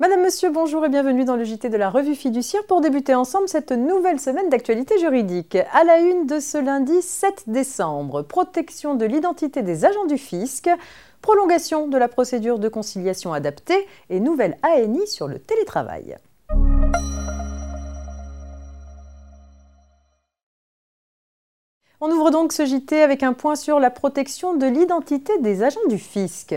Madame, Monsieur, bonjour et bienvenue dans le JT de la revue fiduciaire pour débuter ensemble cette nouvelle semaine d'actualité juridique. À la une de ce lundi 7 décembre, protection de l'identité des agents du fisc, prolongation de la procédure de conciliation adaptée et nouvelle ANI sur le télétravail. On ouvre donc ce JT avec un point sur la protection de l'identité des agents du fisc.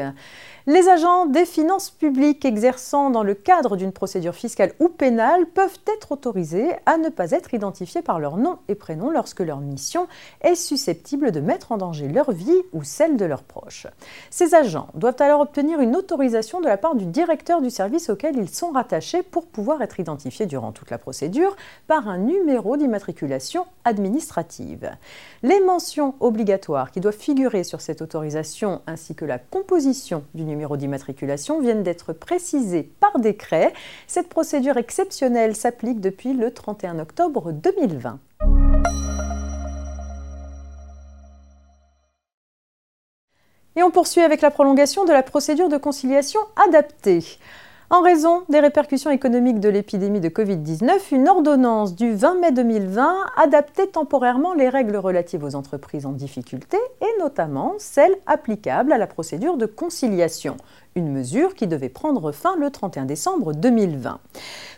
Les agents des finances publiques exerçant dans le cadre d'une procédure fiscale ou pénale peuvent être autorisés à ne pas être identifiés par leur nom et prénom lorsque leur mission est susceptible de mettre en danger leur vie ou celle de leurs proches. Ces agents doivent alors obtenir une autorisation de la part du directeur du service auquel ils sont rattachés pour pouvoir être identifiés durant toute la procédure par un numéro d'immatriculation administrative. Les mentions obligatoires qui doivent figurer sur cette autorisation ainsi que la composition du numéro d'immatriculation viennent d'être précisées par décret. Cette procédure exceptionnelle s'applique depuis le 31 octobre 2020. Et on poursuit avec la prolongation de la procédure de conciliation adaptée. En raison des répercussions économiques de l'épidémie de Covid-19, une ordonnance du 20 mai 2020 adaptait temporairement les règles relatives aux entreprises en difficulté et notamment celles applicables à la procédure de conciliation, une mesure qui devait prendre fin le 31 décembre 2020.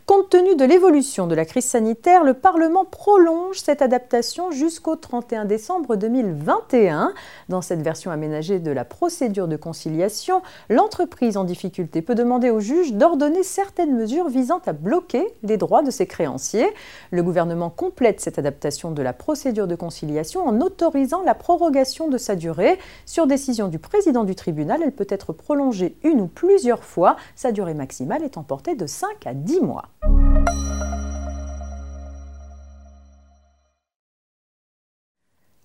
Compte tenu de l'évolution de la crise sanitaire, le Parlement prolonge cette adaptation jusqu'au 31 décembre 2021. Dans cette version aménagée de la procédure de conciliation, l'entreprise en difficulté peut demander au juge d'ordonner certaines mesures visant à bloquer les droits de ses créanciers. Le gouvernement complète cette adaptation de la procédure de conciliation en autorisant la prorogation de sa durée. Sur décision du président du tribunal, elle peut être prolongée une ou plusieurs fois, sa durée maximale étant portée de 5 à 10 mois.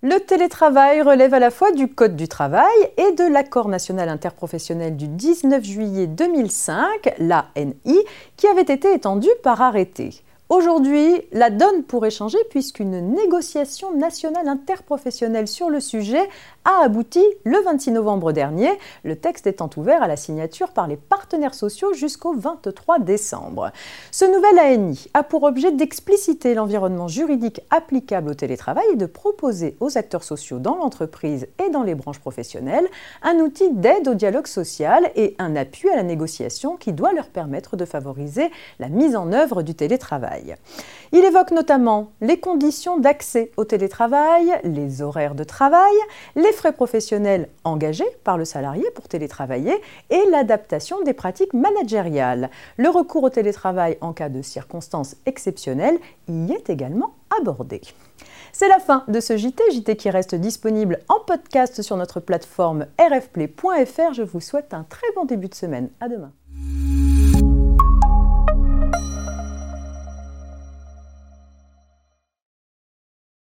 Le télétravail relève à la fois du Code du travail et de l'accord national interprofessionnel du 19 juillet 2005, l'ANI, qui avait été étendu par arrêté. Aujourd'hui, la donne pourrait changer puisqu'une négociation nationale interprofessionnelle sur le sujet a abouti le 26 novembre dernier, le texte étant ouvert à la signature par les partenaires sociaux jusqu'au 23 décembre. Ce nouvel ANI a pour objet d'expliciter l'environnement juridique applicable au télétravail et de proposer aux acteurs sociaux dans l'entreprise et dans les branches professionnelles un outil d'aide au dialogue social et un appui à la négociation qui doit leur permettre de favoriser la mise en œuvre du Il évoque notamment les conditions d'accès au télétravail, les horaires de travail, les frais professionnels engagés par le salarié pour télétravailler et l'adaptation des pratiques managériales. Le recours au télétravail en cas de circonstances exceptionnelles y est également abordé. C'est la fin de ce JT, JT qui reste disponible en podcast sur notre plateforme rfplay.fr. Je vous souhaite un très bon début de semaine. À demain.